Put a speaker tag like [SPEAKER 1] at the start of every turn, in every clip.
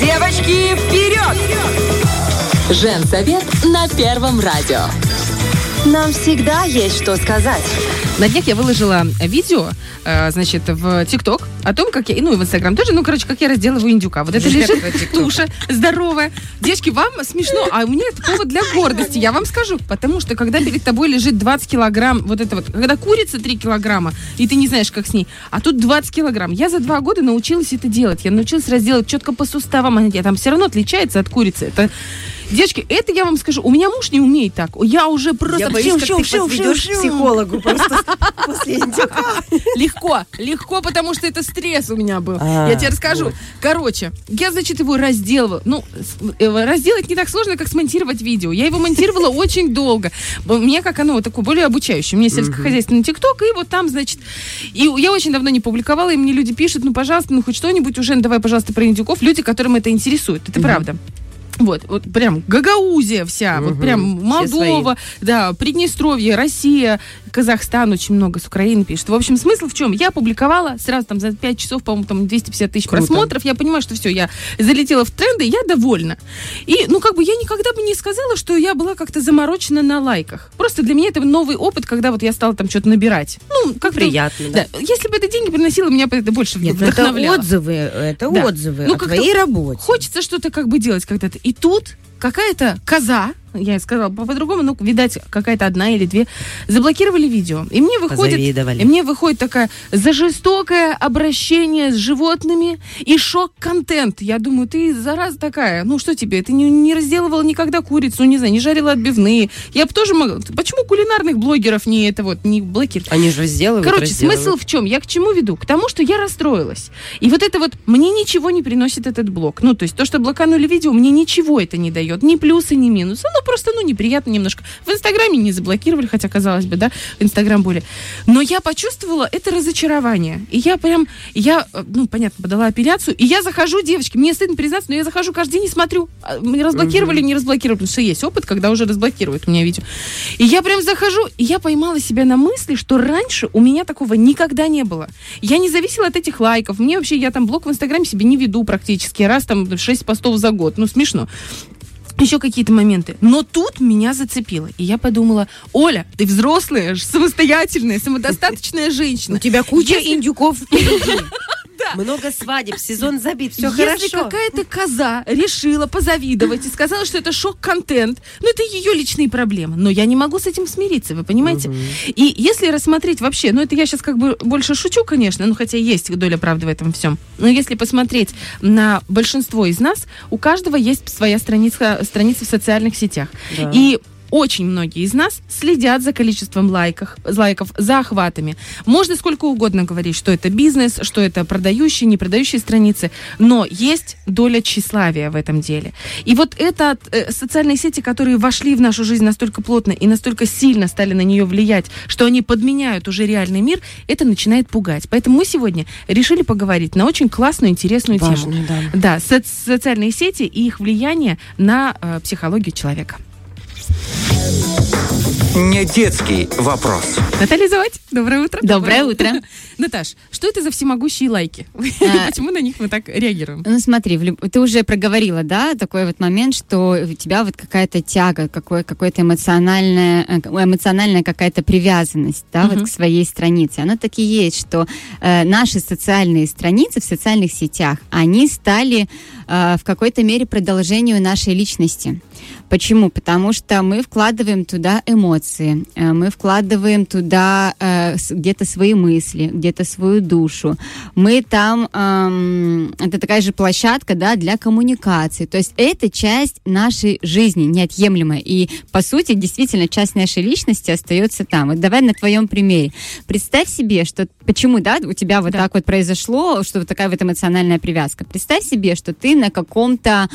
[SPEAKER 1] Девочки, вперед!
[SPEAKER 2] Женсовет на Первом радио.
[SPEAKER 3] Нам всегда есть что сказать.
[SPEAKER 4] На днях я выложила видео, э, значит, в ТикТок о том, как я, ну и в Инстаграм тоже, ну, короче, как я разделываю индюка. Вот это лежит туша здоровая. Девочки, вам смешно, а у меня это повод для гордости, я вам скажу. Потому что, когда перед тобой лежит 20 килограмм, вот это вот, когда курица 3 килограмма, и ты не знаешь, как с ней, а тут 20 килограмм. Я за два года научилась это делать. Я научилась разделать четко по суставам, а там все равно отличается от курицы. Это Девочки, это я вам скажу. У меня муж не умеет так. Я уже просто...
[SPEAKER 3] Я боюсь, как ты подведешь психологу просто после.
[SPEAKER 4] Легко, легко, потому что это стресс у меня был. А, я тебе расскажу. Короче, я, значит, его разделывала. Ну, э, разделать не так сложно, как смонтировать видео. Я его монтировала очень долго. Мне как оно такое более обучающее. Мне сельскохозяйственный ТикТок, и вот там, значит... И я очень давно не публиковала, и мне люди пишут, ну, пожалуйста, ну, хоть что-нибудь уже, давай, пожалуйста, про индюков. Люди, которым это интересует. Это правда. Вот, вот прям Гагаузия вся, угу. вот прям Молдова, да, Приднестровье, Россия, Казахстан очень много, с Украины пишет. В общем, смысл в чем? Я публиковала сразу там за 5 часов, по-моему, там 250 тысяч Круто. просмотров. Я понимаю, что все, я залетела в тренды, я довольна. И, ну, как бы я никогда бы не сказала, что я была как-то заморочена на лайках. Просто для меня это новый опыт, когда вот я стала там что-то набирать. Ну, как
[SPEAKER 3] приятно. Да.
[SPEAKER 4] да. Если бы это деньги приносило, меня бы это больше Нет,
[SPEAKER 3] вдохновляло. это отзывы, это да. отзывы ну, о твоей работе.
[SPEAKER 4] Хочется что-то как бы делать когда-то. И тут какая-то коза, я сказала по-другому, ну, видать, какая-то одна или две, заблокировали видео. И мне выходит, и мне выходит такая за жестокое обращение с животными и шок-контент. Я думаю, ты зараза такая. Ну, что тебе? Ты не, не разделывала никогда курицу, не знаю, не жарила отбивные. Я бы тоже могла. Почему кулинарных блогеров не это вот, не блокируют?
[SPEAKER 3] Они же разделывают,
[SPEAKER 4] Короче,
[SPEAKER 3] разделывают.
[SPEAKER 4] смысл в чем? Я к чему веду? К тому, что я расстроилась. И вот это вот, мне ничего не приносит этот блог. Ну, то есть то, что блоканули видео, мне ничего это не дает. Ни плюсы, ни минусы. Ну, просто, ну, неприятно немножко. В Инстаграме не заблокировали, хотя, казалось бы, да, Инстаграм более. Но я почувствовала это разочарование. И я прям, я, э, ну, понятно, подала апелляцию, и я захожу, девочки, мне стыдно признаться, но я захожу каждый день и смотрю, а, мне разблокировали, не разблокировали, потому что есть опыт, когда уже разблокируют у меня видео. И я прям захожу, и я поймала себя на мысли, что раньше у меня такого никогда не было. Я не зависела от этих лайков. Мне вообще, я там блог в Инстаграме себе не веду практически. Раз там 6 постов за год. Ну, смешно еще какие-то моменты. Но тут меня зацепило. И я подумала, Оля, ты взрослая, самостоятельная, самодостаточная женщина.
[SPEAKER 3] У тебя куча индюков впереди. Да. Много свадеб, сезон забит, все
[SPEAKER 4] Если
[SPEAKER 3] хорошо.
[SPEAKER 4] Если какая-то коза решила позавидовать и сказала, что это шок-контент, ну это ее личные проблемы. Но я не могу с этим смириться, вы понимаете? Угу. И если рассмотреть вообще, ну это я сейчас как бы больше шучу, конечно, ну хотя есть доля правды в этом всем. Но если посмотреть на большинство из нас, у каждого есть своя страница, страница в социальных сетях. Да. И очень многие из нас следят за количеством лайков, лайков, за охватами. Можно сколько угодно говорить, что это бизнес, что это продающие, не продающие страницы, но есть доля тщеславия в этом деле. И вот это э, социальные сети, которые вошли в нашу жизнь настолько плотно и настолько сильно стали на нее влиять, что они подменяют уже реальный мир, это начинает пугать. Поэтому мы сегодня решили поговорить на очень классную, интересную
[SPEAKER 3] Важную,
[SPEAKER 4] тему. Да, да соци социальные сети и их влияние на э, психологию человека.
[SPEAKER 5] Не детский вопрос.
[SPEAKER 4] Наталья Заводь, доброе утро.
[SPEAKER 3] Доброе утро.
[SPEAKER 4] Наташ, что это за всемогущие лайки? А, Почему на них мы так реагируем?
[SPEAKER 6] Ну смотри, ты уже проговорила, да, такой вот момент, что у тебя вот какая-то тяга, какое, какое-то эмоциональная, э, эмоциональная какая-то привязанность, да, вот к своей странице. Она так и есть, что э, наши социальные страницы в социальных сетях, они стали э, в какой-то мере продолжением нашей личности. Почему? Потому что мы вкладываем туда эмоции, э, мы вкладываем туда э, где-то свои мысли, где-то свою душу. Мы там, э, это такая же площадка, да, для коммуникации. То есть это часть нашей жизни, неотъемлемая. И, по сути, действительно, часть нашей личности остается там. Вот давай на твоем примере. Представь себе, что почему, да, у тебя вот да. так вот произошло, что вот такая вот эмоциональная привязка. Представь себе, что ты на каком-то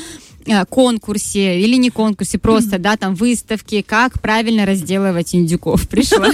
[SPEAKER 6] конкурсе или не конкурсе, просто, да, там выставки, как правильно разделывать индюков. Пришла.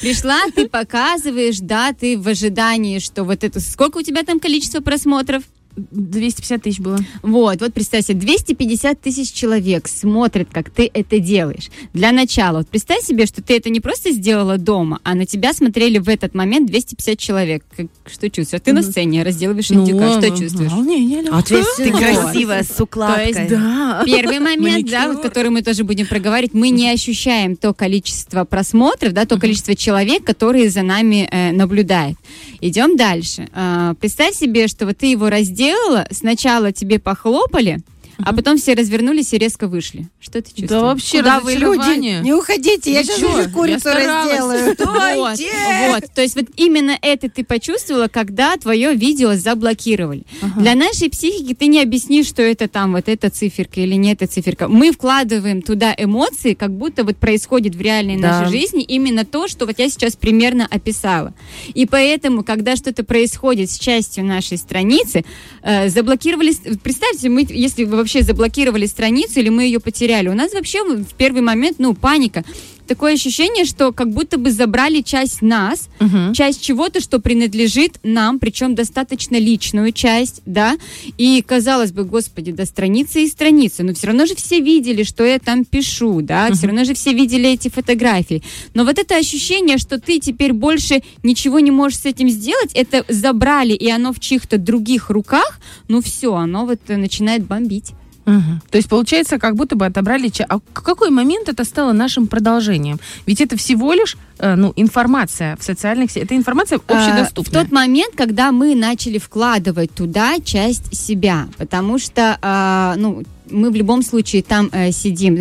[SPEAKER 6] Пришла, ты показываешь, да, ты в ожидании, что вот это... Сколько у тебя там количество просмотров?
[SPEAKER 4] 250 тысяч было.
[SPEAKER 6] Вот, вот представь себе, 250 тысяч человек смотрят, как ты это делаешь. Для начала, вот представь себе, что ты это не просто сделала дома, а на тебя смотрели в этот момент 250 человек. Как- что чувствуешь? Ты на сцене разделываешь индюка, что чувствуешь?
[SPEAKER 4] Волнение,
[SPEAKER 3] А ты, ты красивая, с
[SPEAKER 6] То
[SPEAKER 3] укладкой.
[SPEAKER 6] есть,
[SPEAKER 4] Да.
[SPEAKER 6] Первый момент, да, вот, который мы тоже будем проговаривать, мы не ощущаем то количество просмотров, да, то количество человек, которые за нами э, наблюдают. Идем дальше. А, представь себе, что вот ты его разделала, сначала тебе похлопали, а потом все развернулись и резко вышли. Что ты чувствуешь?
[SPEAKER 4] Да вообще
[SPEAKER 3] Куда вы, люди? Не уходите, я сейчас уже
[SPEAKER 4] Я
[SPEAKER 3] курицу разделаю.
[SPEAKER 6] Вот,
[SPEAKER 3] Стойте!
[SPEAKER 6] вот. То есть вот именно это ты почувствовала, когда твое видео заблокировали. Для нашей психики ты не объяснишь, что это там вот эта циферка или не эта циферка. Мы вкладываем туда эмоции, как будто вот происходит в реальной нашей жизни именно то, что вот я сейчас примерно описала. И поэтому, когда что-то происходит с частью нашей страницы, э, заблокировали... Представьте, мы, если вы вообще заблокировали страницу или мы ее потеряли, у нас вообще в первый момент, ну, паника. Такое ощущение, что как будто бы забрали часть нас,
[SPEAKER 4] Мгм.
[SPEAKER 6] часть чего-то, что принадлежит нам, причем достаточно личную часть, да, и казалось бы, господи, да страницы и страницы, но все равно же все видели, что я там пишу, да, все равно же все видели эти фотографии, но вот это ощущение, что ты теперь больше ничего не можешь с этим сделать, это забрали, и оно в чьих-то других руках, ну все, оно вот э, начинает бомбить.
[SPEAKER 4] Мгм. То есть, получается, как будто бы отобрали... А в какой момент это стало нашим продолжением? Ведь это всего лишь э, ну, информация в социальных сетях. Это информация
[SPEAKER 6] А,
[SPEAKER 4] общедоступная.
[SPEAKER 6] В тот момент, когда мы начали вкладывать туда часть себя, потому что, а, ну, мы в любом случае там э, сидим.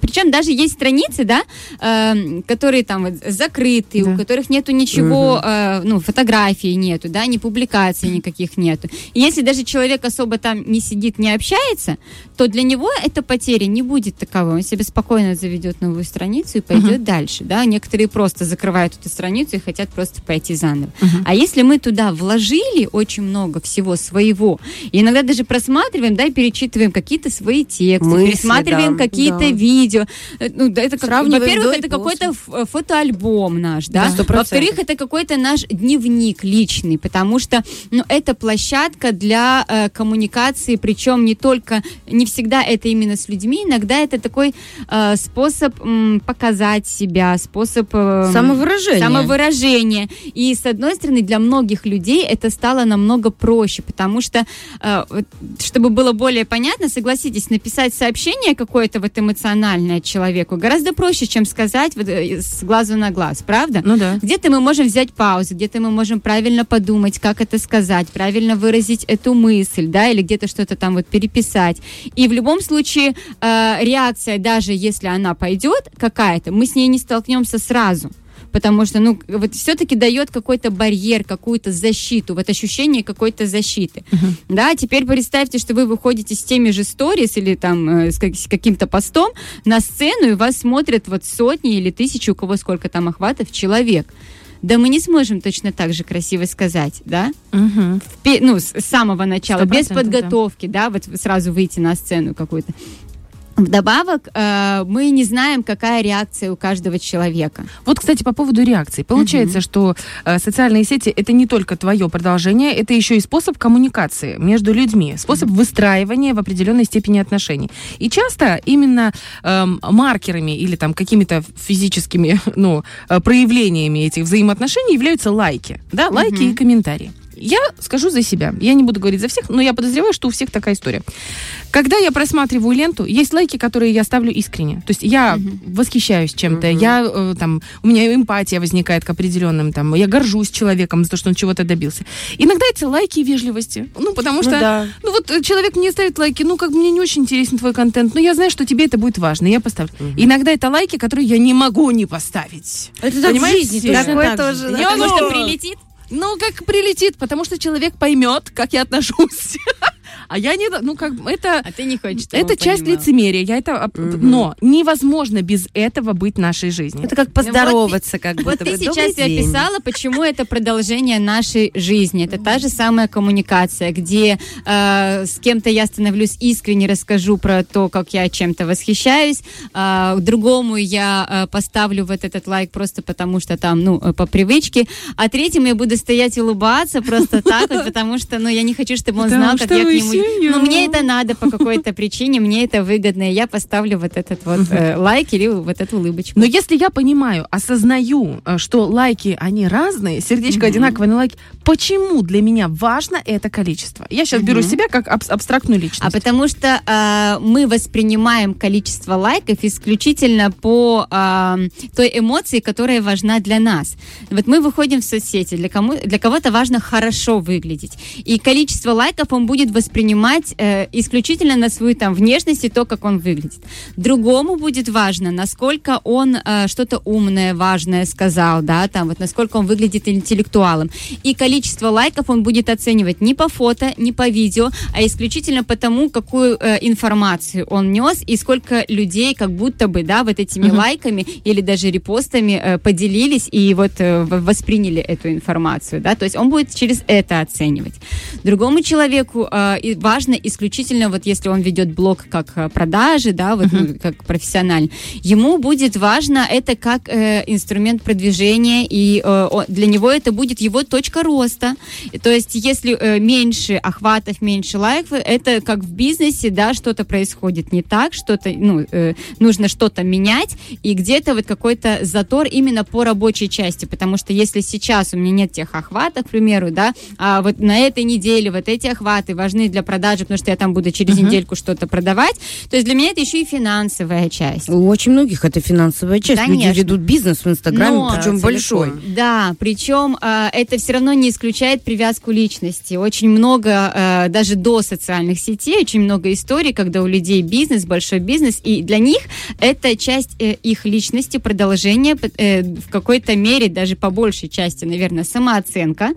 [SPEAKER 6] причем даже есть страницы, да, э, которые там вот закрыты,
[SPEAKER 4] Да.
[SPEAKER 6] у которых нету ничего, э, ну, фотографий нету, да, ни публикаций никаких нету. И если даже человек особо там не сидит, не общается, то для него эта потеря не будет таковой. Он себе спокойно заведет новую страницу и пойдет дальше, да. Некоторые просто закрывают эту страницу и хотят просто пойти заново. А если мы туда вложили очень много всего своего, и иногда даже просматриваем, да, и перечитываем какие-то свои тексты,
[SPEAKER 3] Мысли,
[SPEAKER 6] пересматриваем
[SPEAKER 3] да,
[SPEAKER 6] какие-то
[SPEAKER 3] да.
[SPEAKER 6] видео, э, ну, да, это как, во-первых, это какой-то э, фотоальбом наш, да,
[SPEAKER 3] Да,
[SPEAKER 6] во-вторых, это какой-то наш дневник личный, потому что, ну, это площадка для э, коммуникации, причем не только, не всегда это именно с людьми, иногда это такой э, способ м, показать себя, способ э,
[SPEAKER 3] Самовыражение.
[SPEAKER 6] самовыражение. И с одной стороны, для многих людей это стало намного проще, потому что, э, чтобы было более понятно, согласитесь, написать сообщение какое-то вот эмоциональное человеку гораздо проще, чем сказать вот, э, с глазу на глаз, правда?
[SPEAKER 4] Ну да.
[SPEAKER 6] Где-то мы можем взять паузу, где-то мы можем правильно подумать, как это сказать, правильно выразить эту мысль, да, или где-то что-то там вот переписать. И в любом случае э, реакция, даже если она пойдет какая-то, мы с ней не столкнемся сразу. Потому что, ну, вот все-таки дает какой-то барьер, какую-то защиту, вот ощущение какой-то защиты. Да, теперь представьте, что вы выходите с теми же сторис или там э, с, как- с каким-то постом на сцену, и вас смотрят вот сотни или тысячи, у кого сколько там охватов, человек. Да мы не сможем точно так же красиво сказать, да?
[SPEAKER 4] Мгм.
[SPEAKER 6] В ну, с самого начала, без
[SPEAKER 4] процентов, да.
[SPEAKER 6] подготовки, да, вот сразу выйти на сцену какую-то. Вдобавок, э, мы не знаем, какая реакция у каждого человека.
[SPEAKER 4] Вот, кстати, по поводу реакции. Получается, что э, социальные сети это не только твое продолжение, это еще и способ коммуникации между людьми, способ выстраивания в определенной степени отношений. И часто именно эм, маркерами или там какими-то физическими ну, э, проявлениями этих взаимоотношений являются лайки. Да, лайки и комментарии. Я скажу за себя. Я не буду говорить за всех, но я подозреваю, что у всех такая история. Когда я просматриваю ленту, есть лайки, которые я ставлю искренне. То есть я восхищаюсь чем-то, я э, там, у меня эмпатия возникает к определенным там, я горжусь человеком за то, что он чего-то добился. Иногда это лайки и вежливости. Ну, потому
[SPEAKER 3] Ну
[SPEAKER 4] что,
[SPEAKER 3] да.
[SPEAKER 4] ну вот э, человек мне ставит лайки, ну, как бы мне не очень интересен твой контент, но я знаю, что тебе это будет важно, я поставлю. Иногда это лайки, которые я не могу не поставить.
[SPEAKER 3] Это так в
[SPEAKER 4] Понимаете?
[SPEAKER 3] жизни точно
[SPEAKER 4] Такое
[SPEAKER 3] так же,
[SPEAKER 4] тоже,
[SPEAKER 3] да.
[SPEAKER 6] Потому
[SPEAKER 4] Ну,
[SPEAKER 6] что прилетит.
[SPEAKER 4] Ну, как прилетит, потому что человек поймет, как я отношусь. А я не, ну как, бы, это,
[SPEAKER 6] А ты не хочешь, чтобы
[SPEAKER 4] это часть
[SPEAKER 6] понимал.
[SPEAKER 4] лицемерия, я это, оп- но невозможно без этого быть нашей жизнью.
[SPEAKER 3] Это как поздороваться, как
[SPEAKER 6] Вот
[SPEAKER 3] будто
[SPEAKER 6] ты
[SPEAKER 3] бы.
[SPEAKER 6] сейчас и
[SPEAKER 3] «Добрый день».
[SPEAKER 6] описала, почему это продолжение нашей жизни. Это та же самая коммуникация, где э, с кем-то я становлюсь искренне, расскажу про то, как я чем-то восхищаюсь, а другому я э, поставлю вот этот лайк просто потому, что там, ну, э, по привычке, а третьему я буду стоять и улыбаться просто так вот, потому что, ну, я не хочу, чтобы он знал, как
[SPEAKER 4] что
[SPEAKER 6] я к нему...
[SPEAKER 4] семья.
[SPEAKER 6] Ну, мне это надо по какой-то причине, мне это выгодно, и я поставлю вот этот вот э, лайк или вот эту улыбочку.
[SPEAKER 4] Но если я понимаю, осознаю, э, что лайки, они разные, сердечко одинаковое на лайки, почему для меня важно это количество? Я сейчас беру себя как абс- абстрактную личность.
[SPEAKER 6] А потому что э, мы воспринимаем количество лайков исключительно по э, той эмоции, которая важна для нас. Вот мы выходим в соцсети, для, кому, для кого-то важно хорошо выглядеть. И количество лайков он будет воспринимать э, исключительно на свою там внешность и то, как он выглядит. Другому будет важно, насколько он э, что-то умное, важное сказал, да, там вот насколько он выглядит интеллектуалом. И количество лайков он будет оценивать не по фото, не по видео, а исключительно по тому, какую э, информацию он нес и сколько людей как будто бы, да, вот этими лайками или даже репостами э, поделились и вот э, восприняли эту информацию, да, то есть он будет через это оценивать. Другому человеку э, важно исключительно вот если он ведет блог как э, продажи, да, вот ну, как профессионально, ему будет важно это как э, инструмент продвижения и э, для него это будет его точка роста. То есть если э, меньше охватов, меньше лайков, это как в бизнесе, да, что-то происходит не так, что-то, ну, э, нужно что-то менять, и где-то вот какой-то затор именно по рабочей части, потому что если сейчас у меня нет тех охватов, к примеру, да, а вот на этой неделе вот эти охваты важны для продажи, потому что я там буду через недельку что-то продавать, то есть для меня это еще и финансовая часть.
[SPEAKER 3] У очень многих это финансовая часть.
[SPEAKER 6] Конечно.
[SPEAKER 3] Люди ведут бизнес в Инстаграме,
[SPEAKER 6] Но-
[SPEAKER 3] причем большой.
[SPEAKER 6] Да, причем э, это все равно не исключает привязку личности. Очень много, э, даже до социальных сетей, очень много историй, когда у людей бизнес, большой бизнес, и для них это часть э, их личности, продолжение, э, в какой-то мере, даже по большей части, наверное, самооценка,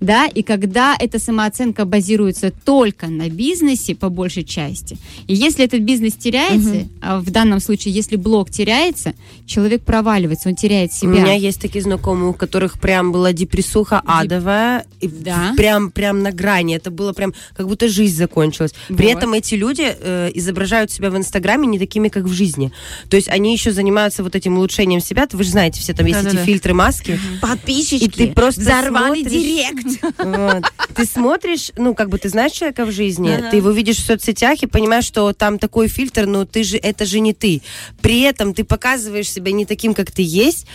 [SPEAKER 6] да, и когда эта самооценка базируется только на бизнесе, по большей части, и если этот бизнес теряется, а в данном случае, если блог теряется, человек проваливается, он теряет
[SPEAKER 3] У
[SPEAKER 6] себя.
[SPEAKER 3] меня есть такие знакомые, у которых прям была депрессуха адовая, и
[SPEAKER 6] Да.
[SPEAKER 3] прям, прям на грани. Это было прям, как будто жизнь закончилась. При
[SPEAKER 6] Вот.
[SPEAKER 3] этом эти люди э, изображают себя в Инстаграме не такими, как в жизни. То есть они еще занимаются вот этим улучшением себя. Вы же знаете, все там есть
[SPEAKER 4] Да-да-да.
[SPEAKER 3] эти фильтры, маски.
[SPEAKER 6] Подписчики
[SPEAKER 3] И ты просто
[SPEAKER 6] взорвали
[SPEAKER 3] смотришь.
[SPEAKER 6] директ.
[SPEAKER 3] Вот. Ты смотришь, ну, как бы ты знаешь человека в жизни, ты его видишь в соцсетях и понимаешь, что там такой фильтр, но ты же, это же не ты. При этом ты показываешь себя не таким, как ты есть,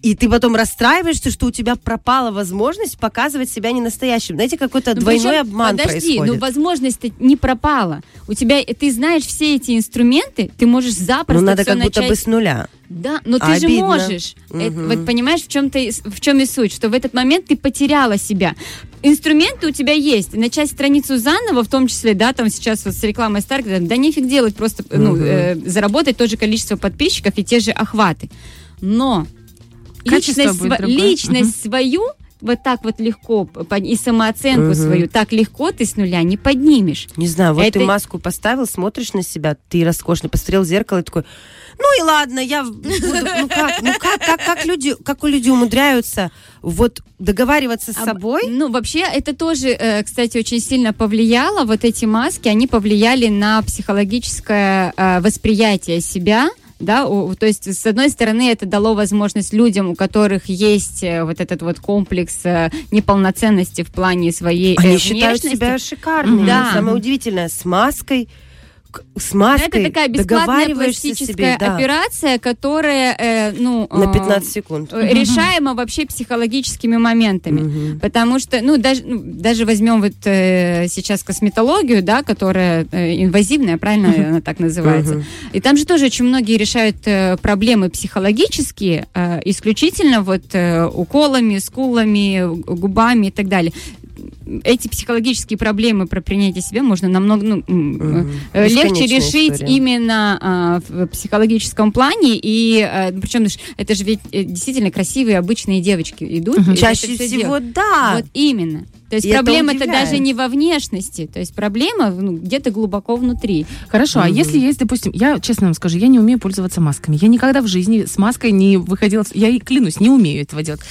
[SPEAKER 3] и ты потом расстраиваешься, что у тебя пропала возможность показывать себя не настоящим. Знаете, какой-то
[SPEAKER 6] Ну,
[SPEAKER 3] двойной
[SPEAKER 6] причем,
[SPEAKER 3] обман
[SPEAKER 6] Подожди,
[SPEAKER 3] происходит.
[SPEAKER 6] ну возможность не пропала. У тебя, ты знаешь все эти инструменты, ты можешь запросто
[SPEAKER 3] Ну, надо как будто
[SPEAKER 6] начать
[SPEAKER 3] бы с нуля.
[SPEAKER 6] Да, но ты же
[SPEAKER 3] Обидно.
[SPEAKER 6] можешь. Это-
[SPEAKER 3] Мгм.
[SPEAKER 6] вот понимаешь, в чем, ты, в чем и суть, что в этот момент ты потеряла себя. Инструменты у тебя есть. Начать страницу заново, в том числе, да, там сейчас вот с рекламой Старк, да, нефиг делать, просто ну,
[SPEAKER 3] Мгм.
[SPEAKER 6] э, заработать то же количество подписчиков и те же охваты. Но
[SPEAKER 4] Качество
[SPEAKER 6] личность,
[SPEAKER 4] другое.
[SPEAKER 6] личность свою вот так вот легко и самооценку
[SPEAKER 3] Мгм.
[SPEAKER 6] свою так легко ты с нуля не поднимешь.
[SPEAKER 3] Не знаю, вот
[SPEAKER 6] Это-
[SPEAKER 3] ты маску поставил, смотришь на себя, ты роскошный, посмотрел в зеркало и такой, ну и ладно, я буду, ну как, ну как, как, как люди, как у людей умудряются вот договариваться с
[SPEAKER 6] Об-
[SPEAKER 3] собой?
[SPEAKER 6] Ну, вообще, это тоже, э, кстати, очень сильно повлияло. Вот эти маски, они повлияли на психологическое э, восприятие себя. Да, у- то есть, с одной стороны, это дало возможность людям, у которых есть э, вот этот вот комплекс э, неполноценности в плане своей э,
[SPEAKER 3] Они считают
[SPEAKER 6] внешности.
[SPEAKER 3] себя шикарными.
[SPEAKER 6] Да.
[SPEAKER 3] Самое удивительное, с маской, с маской
[SPEAKER 6] это такая бесплатная пластическая
[SPEAKER 3] себе, да,
[SPEAKER 6] операция, которая, э, ну...
[SPEAKER 3] на
[SPEAKER 6] э,
[SPEAKER 3] 15 секунд.
[SPEAKER 6] э, решаемо вообще психологическими моментами.
[SPEAKER 3] Мгм.
[SPEAKER 6] Потому что, ну, даже, ну, даже возьмем вот э, сейчас косметологию, да, которая э, инвазивная, правильно она так называется.
[SPEAKER 3] Мгм.
[SPEAKER 6] И там же тоже очень многие решают э, проблемы психологические э, исключительно вот э, уколами, скулами, губами и так далее. Эти психологические проблемы про принятие себя можно намного ну, э, легче решить
[SPEAKER 3] история.
[SPEAKER 6] именно а, в психологическом плане. И э, причем это же ведь э, действительно красивые обычные девочки идут. и
[SPEAKER 3] Чаще всего,
[SPEAKER 6] делают.
[SPEAKER 3] да.
[SPEAKER 6] Вот именно. То есть
[SPEAKER 3] И это
[SPEAKER 6] даже не во внешности, то есть проблема ну, где-то глубоко внутри.
[SPEAKER 4] Хорошо, а если есть, допустим, я честно вам скажу, я не умею пользоваться масками. Я никогда в жизни с маской не выходила. Я и клянусь, не умею этого делать.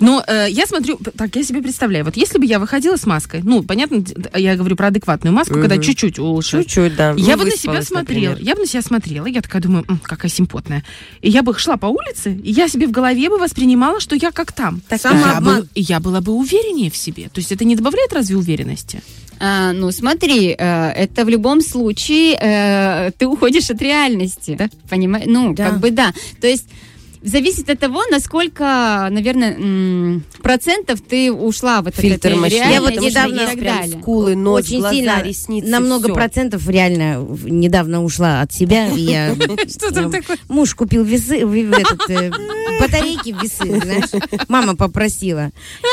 [SPEAKER 4] Но э, я смотрю, так, я себе представляю, вот если бы я выходила с маской, ну, понятно, я говорю про адекватную маску, когда
[SPEAKER 3] Мгм.
[SPEAKER 4] чуть-чуть улучшает.
[SPEAKER 3] Чуть-чуть, да.
[SPEAKER 4] Я
[SPEAKER 3] Ну,
[SPEAKER 4] бы на себя смотрела,
[SPEAKER 3] например.
[SPEAKER 4] я бы на себя смотрела, я такая думаю, «М, какая симпотная. И я бы шла по улице, и я себе в голове бы воспринимала, что я как там.
[SPEAKER 3] Так,
[SPEAKER 4] И я, бы- я была бы увереннее в себе. То есть это не добавляет разве уверенности?
[SPEAKER 6] А, ну, смотри, э, это в любом случае э, ты уходишь от реальности.
[SPEAKER 4] Да?
[SPEAKER 6] Понимаешь? Ну,
[SPEAKER 3] Да.
[SPEAKER 6] как бы да. То есть зависит от того, насколько, наверное, процентов ты ушла вот
[SPEAKER 3] Фильтр
[SPEAKER 6] от этой
[SPEAKER 3] мощнее.
[SPEAKER 7] Я вот недавно
[SPEAKER 3] прям скулы, нос,
[SPEAKER 7] Очень
[SPEAKER 3] глаза,
[SPEAKER 7] сильно,
[SPEAKER 3] ресницы.
[SPEAKER 7] на много
[SPEAKER 3] всё.
[SPEAKER 7] процентов реально в- недавно ушла от себя. Я,
[SPEAKER 4] Что там
[SPEAKER 7] ну,
[SPEAKER 4] такое?
[SPEAKER 7] Муж купил весы, в- в этот, э, батарейки в весы, знаешь. Мама попросила.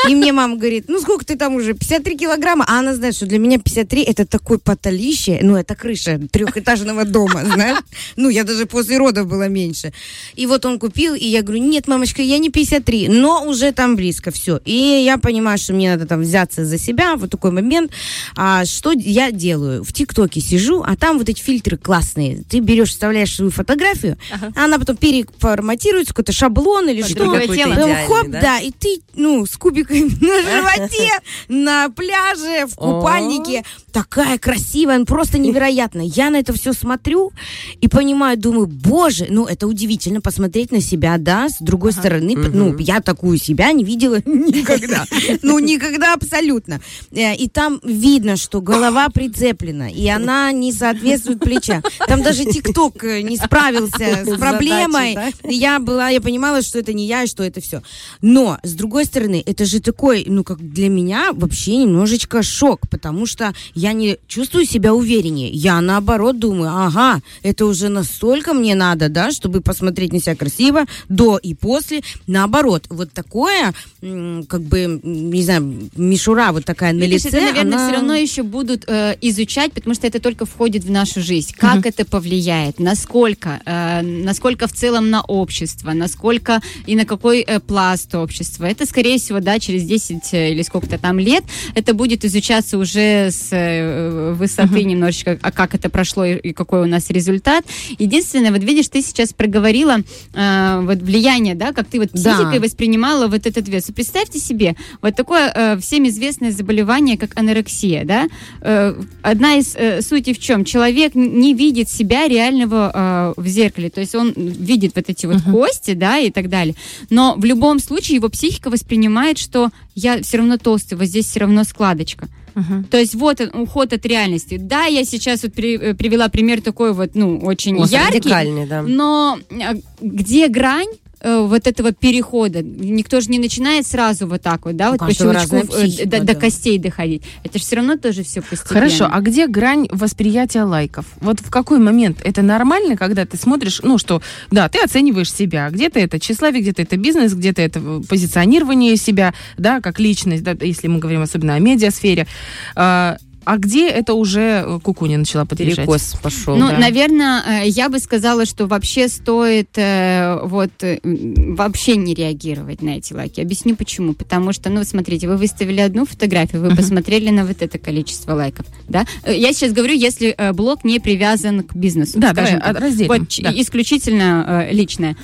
[SPEAKER 7] И мне мама говорит, ну сколько ты там уже, 53 килограмма? А она знает, что для меня 53 это такое потолище, ну это крыша трехэтажного дома, знаешь. Ну я даже после родов была меньше. И вот он купил, и я говорю, нет, мамочка, я не 53, но уже там близко, все. И я понимаю, что мне надо там взяться за себя, вот такой момент. А что я делаю? В ТикТоке сижу, а там вот эти фильтры классные. Ты берешь, вставляешь свою фотографию, а она потом переформатируется, какой-то шаблон или
[SPEAKER 6] Под
[SPEAKER 7] что.
[SPEAKER 6] тело.
[SPEAKER 7] Потом
[SPEAKER 3] идеальный,
[SPEAKER 7] хоп,
[SPEAKER 3] да?
[SPEAKER 7] да? и ты, ну, с кубиками на животе, на пляже, в купальнике. Такая красивая, ну, просто невероятно. Я на это все смотрю и понимаю, думаю, боже, ну, это удивительно посмотреть на себя, да, с другой стороны, п- ну, я такую себя не видела никогда. Ну, никогда абсолютно. Э, И там видно, что голова прицеплена, и она не соответствует плечам. Там даже ТикТок э, не справился с проблемой. Я была, я понимала, что это не я, и что это все. Но, с другой стороны, это же такой, ну, как для меня вообще немножечко шок, потому что я не чувствую себя увереннее. Я, наоборот, думаю, ага, это уже настолько мне надо, да, чтобы посмотреть на себя красиво до и после. Наоборот, вот такое, как бы, не знаю, мишура вот такая на
[SPEAKER 6] Видишь,
[SPEAKER 7] лице,
[SPEAKER 6] это, наверное,
[SPEAKER 7] она-
[SPEAKER 6] все равно еще будут э, изучать, потому что это только входит в нашу жизнь. Как это повлияет, насколько, э, насколько в целом на общество, насколько и на какой э, пласт общества. Это, скорее всего, да, через 10 э, или сколько-то там лет это будет изучаться уже с э, высоты немножечко, а как это прошло и, и какой у нас результат. Единственное, вот видишь, ты сейчас проговорила э, вот влияние, да, как ты вот
[SPEAKER 7] Да.
[SPEAKER 6] психикой воспринимала вот этот вес. Представьте себе, вот такое э, всем известное заболевание, как анорексия, да? Э, одна из э, сутей в чем? Человек не видит себя реального э, в зеркале, то есть он видит вот эти вот кости, да, и так далее. Но в любом случае его психика воспринимает, что я все равно толстый, вот здесь все равно складочка. То есть вот он, уход от реальности. Да, я сейчас вот при- э, привела пример такой вот, ну, очень
[SPEAKER 3] Вот
[SPEAKER 6] яркий.
[SPEAKER 3] да.
[SPEAKER 6] Но э, где грань э, вот этого перехода? Никто же не начинает сразу вот так вот, да, вот по щелчку э, до, до костей доходить. Это же все равно тоже все постепенно.
[SPEAKER 4] Хорошо, а где грань восприятия лайков? Вот в какой момент это нормально, когда ты смотришь, ну что, да, ты оцениваешь себя, где-то это тщеславие, где-то это бизнес, где-то это э, позиционирование себя, да, как личность, да, если мы говорим особенно о медиасфере. А, а где это уже э, кукуня начала подъезжать?
[SPEAKER 3] Перекос пошел.
[SPEAKER 6] Ну,
[SPEAKER 4] да.
[SPEAKER 6] наверное, э, я бы сказала, что вообще стоит э, вот вообще не реагировать на эти лайки. Объясню почему. Потому что, ну, смотрите, вы выставили одну фотографию, вы посмотрели на вот это количество лайков, да? Я сейчас говорю, если блог не привязан к бизнесу.
[SPEAKER 4] Да, а, разделим.
[SPEAKER 6] Вот
[SPEAKER 4] Да.
[SPEAKER 6] исключительно личное.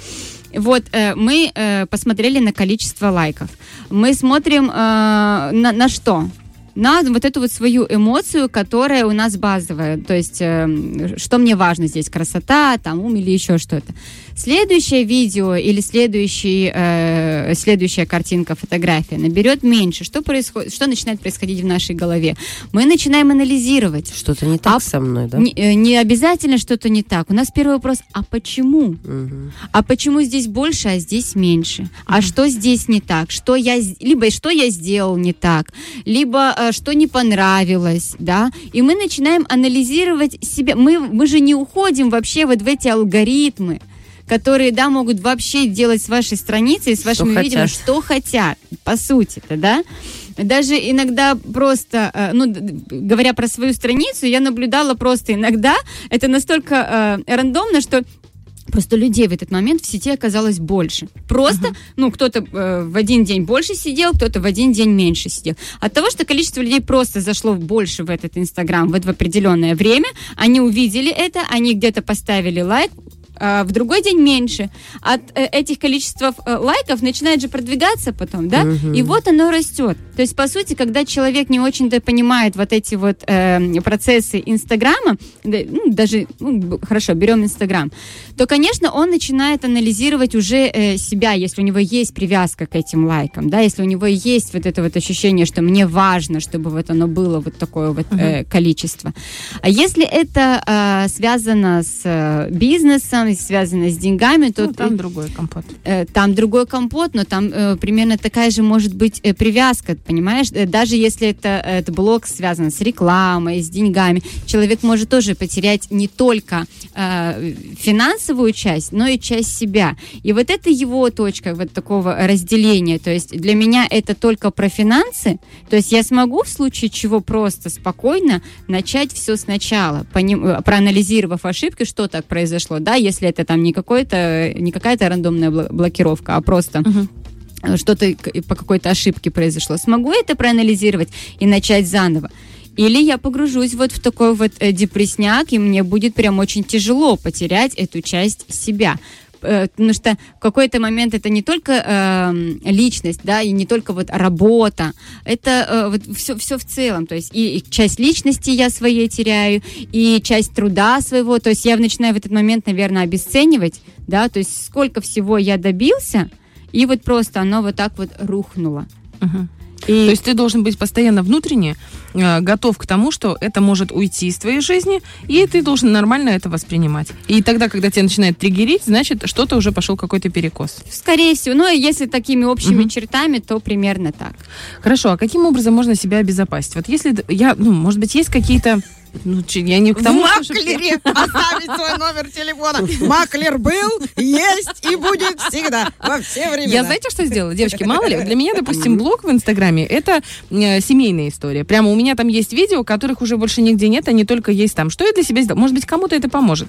[SPEAKER 6] Вот э, мы э, посмотрели на количество лайков. Мы смотрим э, на, на что? На вот эту вот свою эмоцию, которая у нас базовая. То есть, э, что мне важно здесь, красота, там, ум или еще что-то. Следующее видео или следующий, э, следующая картинка, фотография наберет меньше. Что, происходит, что начинает происходить в нашей голове? Мы начинаем анализировать.
[SPEAKER 3] Что-то не так
[SPEAKER 6] А-
[SPEAKER 3] со мной, да?
[SPEAKER 6] Не, э, не обязательно что-то не так. У нас первый вопрос, а почему?
[SPEAKER 3] Мгм.
[SPEAKER 6] А почему здесь больше, а здесь меньше? А что здесь не так? Что я, либо что я сделал не так, либо что не понравилось, да? И мы начинаем анализировать себя. Мы, мы же не уходим вообще вот в эти алгоритмы, которые, да, могут вообще делать с вашей страницей, с вашими
[SPEAKER 3] хотят.
[SPEAKER 6] видео, что хотят, по сути-то, да? Даже иногда просто, э, ну, говоря про свою страницу, я наблюдала просто иногда, это настолько э, рандомно, что Просто людей в этот момент в сети оказалось больше. Просто, ну, кто-то э, в один день больше сидел, кто-то в один день меньше сидел. От того, что количество людей просто зашло больше в этот Инстаграм в это определенное время, они увидели это, они где-то поставили лайк, в другой день меньше. От э, этих количеств э, лайков начинает же продвигаться потом, да? И вот оно растет. То есть, по сути, когда человек не очень-то понимает вот эти вот э, процессы Инстаграма, ну, даже, ну, хорошо, берем Инстаграм, то, конечно, он начинает анализировать уже э, себя, если у него есть привязка к этим лайкам, да, если у него есть вот это вот ощущение, что мне важно, чтобы вот оно было вот такое вот э, количество. А если это э, связано с э, бизнесом, и связано с деньгами, то
[SPEAKER 4] Ну, там другой компот.
[SPEAKER 6] э, там другой компот, но там э, примерно такая же может быть э, привязка, понимаешь? Э, Даже если это, этот блог связан с рекламой, с деньгами, человек может тоже потерять не только э, финансовую часть, но и часть себя. И вот это его точка вот такого разделения. То есть для меня это только про финансы. То есть я смогу в случае чего просто спокойно начать все сначала, поним- э, проанализировав ошибки, что так произошло, да, если это там не какой-то, не какая-то рандомная бл- блокировка, а просто э, что-то по какой-то ошибке произошло. Смогу это проанализировать и начать заново? Или я погружусь вот в такой вот э, депрессняк, и мне будет прям очень тяжело потерять эту часть себя. Э, Потому что в какой-то момент это не только эм, личность, да, и не только вот работа, это э, вот все, все в целом. То есть и, и часть личности я своей теряю, и часть труда своего. То есть я начинаю в этот момент, наверное, обесценивать, да, то есть сколько всего я добился, и вот просто оно вот так вот рухнуло.
[SPEAKER 4] Мгм.
[SPEAKER 6] И
[SPEAKER 4] То есть ты должен быть постоянно внутренне э, готов к тому, что это может уйти из твоей жизни, и ты должен нормально это воспринимать. И тогда, когда тебя начинает триггерить, значит, что-то уже пошел какой-то перекос.
[SPEAKER 6] скорее всего, ну, если такими общими
[SPEAKER 4] Мгм.
[SPEAKER 6] чертами, то примерно так.
[SPEAKER 4] Хорошо, а каким образом можно себя обезопасить? Вот если я, ну, может быть, есть какие-то ну, чи- я не к тому,
[SPEAKER 7] в
[SPEAKER 4] что-
[SPEAKER 7] Маклере оставить свой номер телефона. Маклер был, есть и будет всегда, во все времена.
[SPEAKER 4] Я знаете, что сделала, девочки? Мало ли, для меня, допустим, блог в Инстаграме это э, семейная история. Прямо у меня там есть видео, которых уже больше нигде нет, они только есть там. Что я для себя сделала? Может быть, кому-то это поможет.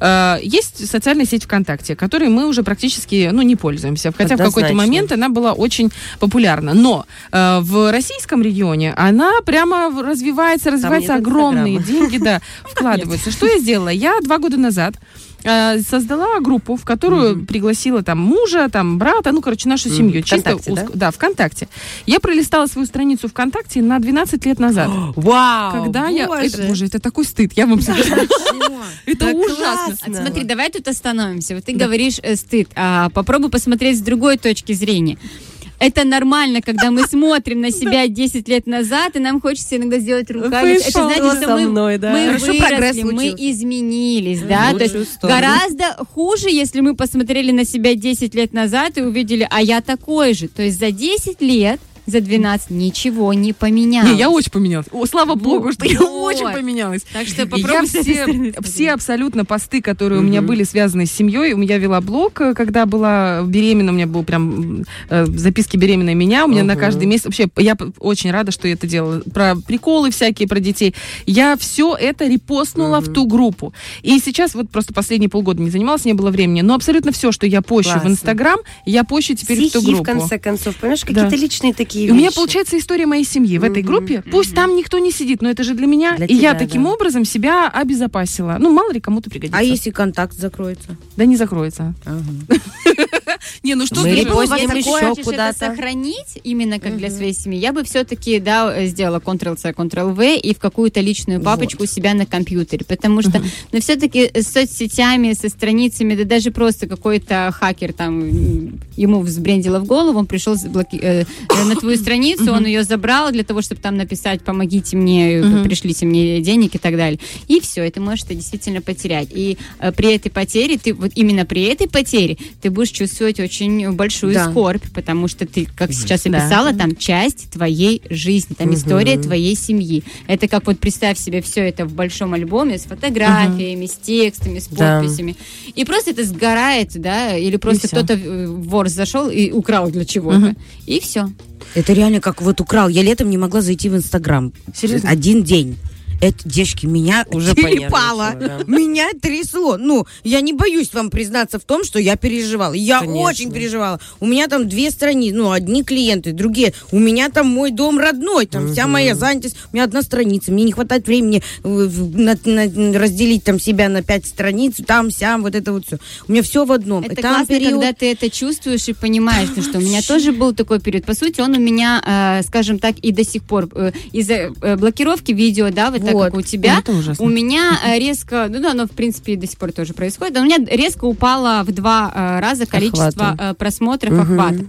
[SPEAKER 4] Э, есть социальная сеть ВКонтакте, которой мы уже практически, ну, не пользуемся. Хотя в какой-то момент она была очень популярна. Но э, в российском регионе она прямо развивается, развивается огромные
[SPEAKER 3] Инстаграма.
[SPEAKER 4] Деньги, да, вкладываются. Что я сделала? Я два года назад э, создала группу, в которую пригласила там мужа, там брата, ну, короче, нашу семью. Чисто
[SPEAKER 3] ВКонтакте, да?
[SPEAKER 4] да, ВКонтакте. Я пролистала свою страницу ВКонтакте на 12 лет назад.
[SPEAKER 3] Вау!
[SPEAKER 4] Когда я...
[SPEAKER 3] боже.
[SPEAKER 4] Это, боже, это такой стыд, я вам скажу. Это ужасно.
[SPEAKER 6] А Смотри, давай тут остановимся. Вот ты говоришь э, стыд, а попробуй посмотреть с другой точки зрения. Это нормально, когда мы смотрим на себя 10 лет назад, и нам хочется иногда сделать руками. Это значит, что мы,
[SPEAKER 3] мной, да?
[SPEAKER 6] мы выросли, мы изменились, да. То есть гораздо хуже, если мы посмотрели на себя 10 лет назад и увидели, а я такой же. То есть за 10 лет, за 12 ничего не поменялось.
[SPEAKER 4] Не, я очень поменялась. О, слава богу, что я
[SPEAKER 6] Вот.
[SPEAKER 4] очень поменялась.
[SPEAKER 6] Так что
[SPEAKER 4] я все, все абсолютно посты, которые у меня были связаны с семьей, у меня вела блог, э, когда была беременна, у меня был прям э, записки беременной меня, у меня на каждый месяц, вообще, я очень рада, что я это делала, про приколы всякие, про детей. Я все это репостнула в ту группу. И сейчас вот просто последние полгода не занималась, не было времени, но абсолютно все, что я пощу в. Инстаграм, я пощу теперь в ту
[SPEAKER 3] Стихи, в
[SPEAKER 4] группу.
[SPEAKER 3] конце концов, понимаешь,
[SPEAKER 4] Да.
[SPEAKER 3] какие-то личные такие
[SPEAKER 4] И у меня
[SPEAKER 3] вещи.
[SPEAKER 4] получается история моей семьи в этой группе. Пусть там никто не сидит, но это же для меня.
[SPEAKER 3] Для
[SPEAKER 4] и я таким
[SPEAKER 3] да.
[SPEAKER 4] образом себя обезопасила. Ну, мало ли кому-то пригодится.
[SPEAKER 7] А если контакт закроется?
[SPEAKER 4] Да не закроется. Не, ну что
[SPEAKER 3] Мы
[SPEAKER 4] ты
[SPEAKER 6] Если ты
[SPEAKER 3] еще
[SPEAKER 6] хочешь
[SPEAKER 3] куда-то.
[SPEAKER 6] это сохранить именно как для своей семьи, я бы все-таки да, э, сделала Ctrl-C, Ctrl-V и в какую-то личную папочку у себя на компьютере. Потому что, ну, все-таки с соцсетями, со страницами, да даже просто какой-то хакер там ему взбрендило в голову, он пришел заблоки- э, э, на твою страницу, он ее забрал для того, чтобы там написать «помогите мне, э, пришлите мне денег» и так далее. И все, это можешь ты действительно потерять. И э, при этой потере, ты вот именно при этой потере, ты будешь чувствовать очень большую
[SPEAKER 7] Да.
[SPEAKER 6] скорбь, потому что ты, как сейчас
[SPEAKER 4] Да.
[SPEAKER 6] описала, там часть твоей жизни, там история твоей семьи. Это как вот представь себе все это в большом альбоме с фотографиями, с текстами, с
[SPEAKER 3] Да.
[SPEAKER 6] подписями. И просто это сгорает, да, или просто кто-то э, вор зашел и украл для чего-то. И все.
[SPEAKER 7] Это реально как вот украл. Я летом не могла зайти в Инстаграм.
[SPEAKER 4] Серьезно?
[SPEAKER 7] Один день. Это, девочки, меня
[SPEAKER 3] Уже понервничала, да.
[SPEAKER 7] Меня трясло. Ну, я не боюсь вам признаться в том, что я переживала. Я
[SPEAKER 3] Конечно.
[SPEAKER 7] очень переживала. У меня там две страницы, ну, одни клиенты, другие. У меня там мой дом родной, там вся моя занятость. У меня одна страница. Мне не хватает времени на- на- разделить там себя на пять страниц, там, сям, вот это вот все. У меня все в одном.
[SPEAKER 6] Это
[SPEAKER 7] И там
[SPEAKER 6] классно,
[SPEAKER 7] период-
[SPEAKER 6] когда ты это чувствуешь и понимаешь, ну, что у меня тоже был такой период. По сути, он у меня, э, скажем так, и до сих пор э, из-за э, блокировки видео, да, вот, так
[SPEAKER 7] Вот.
[SPEAKER 6] как у тебя,
[SPEAKER 4] Это ужасно.
[SPEAKER 6] у меня э, резко, ну да, оно в принципе до сих пор тоже происходит, но у меня резко упало в два э, раза количество
[SPEAKER 3] Охваты.
[SPEAKER 6] э, просмотров, охватов.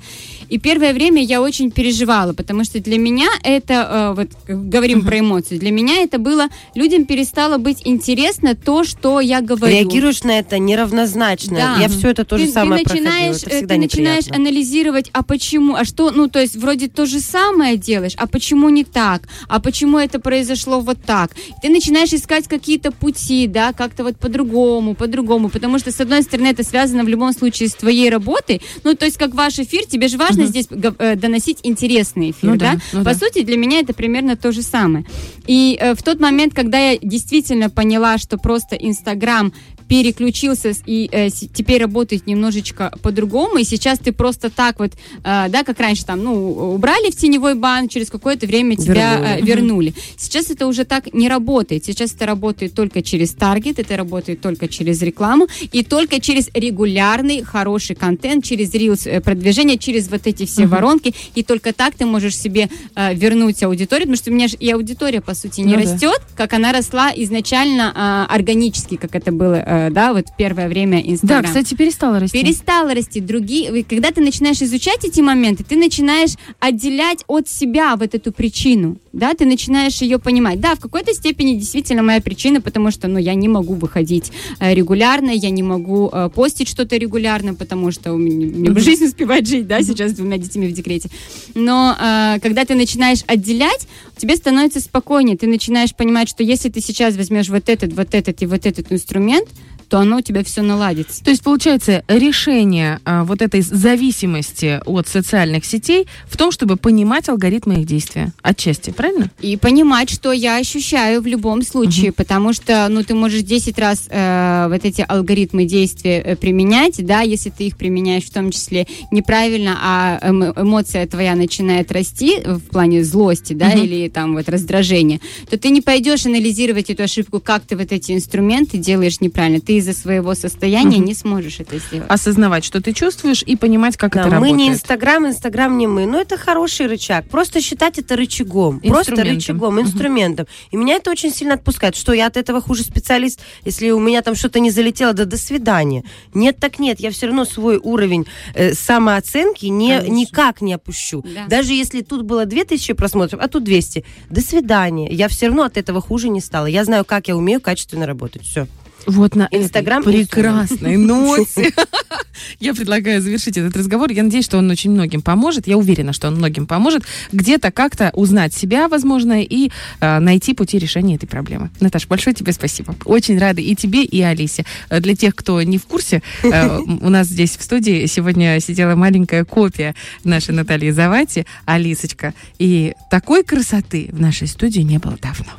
[SPEAKER 6] И первое время я очень переживала, потому что для меня это, э, вот говорим про эмоции, для меня это было, людям перестало быть интересно то, что я говорю.
[SPEAKER 3] Реагируешь на это неравнозначно.
[SPEAKER 6] Да.
[SPEAKER 3] Я все это тоже
[SPEAKER 6] ты,
[SPEAKER 3] самое
[SPEAKER 6] ты начинаешь,
[SPEAKER 3] проходила.
[SPEAKER 6] Э, ты начинаешь анализировать, а почему, а что, ну, то есть вроде то же самое делаешь, а почему не так, а почему это произошло вот так. Ты начинаешь искать какие-то пути, да, как-то вот по-другому, по-другому, потому что, с одной стороны, это связано в любом случае с твоей работой, ну, то есть как ваш эфир, тебе же важно здесь гов- э, доносить интересный эфир,
[SPEAKER 4] Ну
[SPEAKER 6] да?
[SPEAKER 4] да, ну
[SPEAKER 6] По
[SPEAKER 4] да.
[SPEAKER 6] сути, для меня это примерно то же самое. И э, в тот момент, когда я действительно поняла, что просто Инстаграм переключился и э, теперь работает немножечко по-другому, и сейчас ты просто так вот, э, да, как раньше там, ну, убрали в теневой бан, через какое-то время тебя
[SPEAKER 3] Вернули.
[SPEAKER 6] э, вернули. Сейчас это уже так не работает. Сейчас это работает только через таргет, это работает только через рекламу и только через регулярный хороший контент, через рилс э, продвижение, через вот эти все воронки, и только так ты можешь себе э, вернуть аудиторию, потому что у меня же и аудитория, по сути, не
[SPEAKER 4] Ну да.
[SPEAKER 6] растет, как она росла изначально э, органически, как это было, э, да, вот первое время
[SPEAKER 4] Да,
[SPEAKER 6] Инстаграм.
[SPEAKER 4] кстати, перестала расти.
[SPEAKER 6] Перестала расти. Другие, когда ты начинаешь изучать эти моменты, ты начинаешь отделять от себя вот эту причину, да, ты начинаешь ее понимать. Да, в какой-то степени действительно моя причина, потому что, ну, я не могу выходить э, регулярно, я не могу э, постить что-то регулярно, потому что у меня, жизнь успевать жить, да, сейчас с двумя детьми в декрете. Но э, когда ты начинаешь отделять, тебе становится спокойнее, ты начинаешь понимать, что если ты сейчас возьмешь вот этот, вот этот и вот этот инструмент, то оно у тебя все наладится.
[SPEAKER 4] То есть, получается, решение а, вот этой зависимости от социальных сетей в том, чтобы понимать алгоритмы их действия. Отчасти, правильно?
[SPEAKER 6] И понимать, что я ощущаю в любом случае, потому что, ну, ты можешь 10 раз э, вот эти алгоритмы действия э, применять, да, если ты их применяешь в том числе неправильно, а эмо- эмоция твоя начинает расти в плане злости, да, или там вот раздражения, то ты не пойдешь анализировать эту ошибку, как ты вот эти инструменты делаешь неправильно. Ты из-за своего состояния не сможешь это сделать.
[SPEAKER 4] Осознавать, что ты чувствуешь, и понимать, как
[SPEAKER 3] Да,
[SPEAKER 4] это
[SPEAKER 3] мы
[SPEAKER 4] работает.
[SPEAKER 3] не Инстаграм, Инстаграм не мы. Но это хороший рычаг. Просто считать это рычагом. Просто рычагом, инструментом. И меня это очень сильно отпускает. Что я от этого хуже специалист, если у меня там что-то не залетело, да до свидания. Нет, так нет. Я все равно свой уровень э, самооценки не,
[SPEAKER 7] Конечно.
[SPEAKER 3] никак не опущу.
[SPEAKER 6] Да.
[SPEAKER 3] Даже если тут было 2000 просмотров, а тут 200. До свидания. Я все равно от этого хуже не стала. Я знаю, как я умею качественно работать. Все.
[SPEAKER 4] Вот на
[SPEAKER 3] Инстаграм
[SPEAKER 4] прекрасной ноте я предлагаю завершить этот разговор. Я надеюсь, что он очень многим поможет. Я уверена, что он многим поможет где-то как-то узнать себя, возможно, и э, найти пути решения этой проблемы. Наташа, большое тебе спасибо. Очень рада и тебе, и Алисе. Э, Для тех, кто не в курсе, э, у нас здесь в студии сегодня сидела маленькая копия нашей Натальи Завати, Алисочка. И такой красоты в нашей студии не было давно.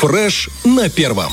[SPEAKER 8] Фреш на первом.